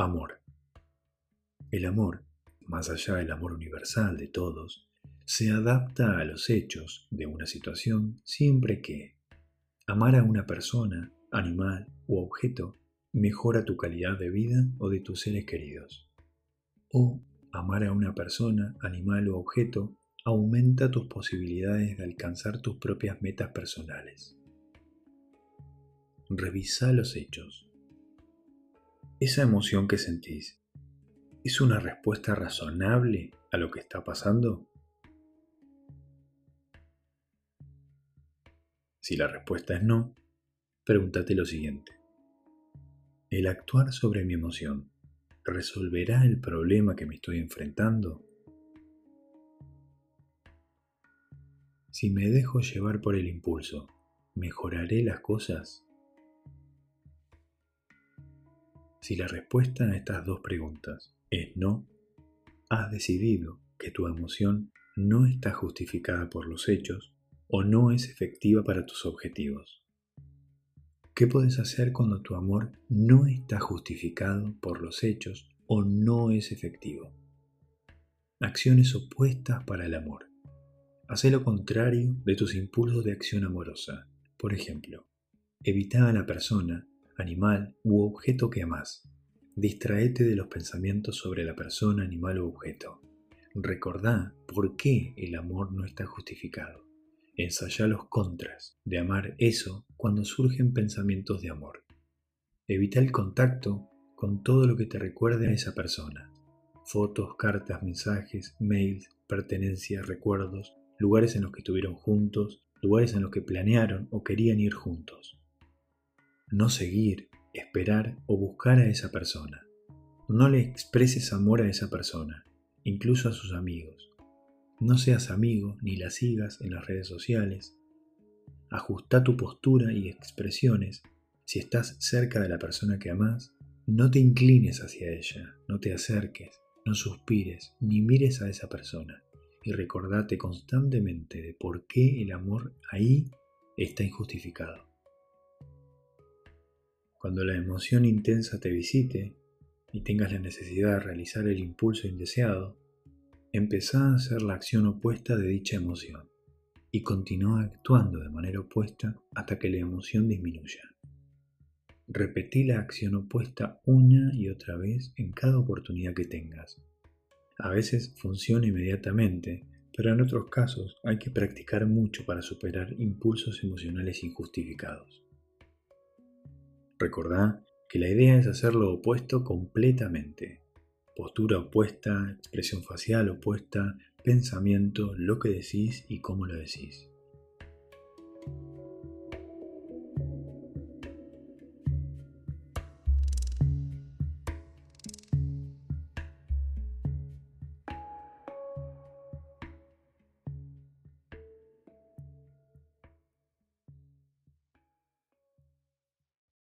Amor. El amor, más allá del amor universal de todos, se adapta a los hechos de una situación siempre que amar a una persona, animal u objeto mejora tu calidad de vida o de tus seres queridos. O amar a una persona, animal o objeto aumenta tus posibilidades de alcanzar tus propias metas personales. Revisa los hechos. Esa emoción que sentís, ¿es una respuesta razonable a lo que está pasando? Si la respuesta es no, pregúntate lo siguiente. ¿El actuar sobre mi emoción resolverá el problema que me estoy enfrentando? Si me dejo llevar por el impulso, ¿mejoraré las cosas? Si la respuesta a estas dos preguntas es no, has decidido que tu emoción no está justificada por los hechos o no es efectiva para tus objetivos. ¿Qué puedes hacer cuando tu amor no está justificado por los hechos o no es efectivo? Acciones opuestas para el amor. Haz lo contrario de tus impulsos de acción amorosa. Por ejemplo, evita a la persona, animal u objeto que amas. Distraete de los pensamientos sobre la persona, animal u objeto. Recordá por qué el amor no está justificado. Ensaya los contras de amar eso cuando surgen pensamientos de amor. Evita el contacto con todo lo que te recuerde a esa persona. Fotos, cartas, mensajes, mails, pertenencias, recuerdos, lugares en los que estuvieron juntos, lugares en los que planearon o querían ir juntos. No seguir, esperar o buscar a esa persona. No le expreses amor a esa persona, incluso a sus amigos. No seas amigo ni la sigas en las redes sociales. Ajusta tu postura y expresiones si estás cerca de la persona que amas. No te inclines hacia ella, no te acerques, no suspires ni mires a esa persona y recordate constantemente de por qué el amor ahí está injustificado. Cuando la emoción intensa te visite y tengas la necesidad de realizar el impulso indeseado, empezá a hacer la acción opuesta de dicha emoción y continúa actuando de manera opuesta hasta que la emoción disminuya. Repetí la acción opuesta una y otra vez en cada oportunidad que tengas a veces funciona inmediatamente, pero en otros casos hay que practicar mucho para superar impulsos emocionales injustificados. Recordá que la idea es hacer lo opuesto completamente. Postura opuesta, expresión facial opuesta, pensamiento, lo que decís y cómo lo decís.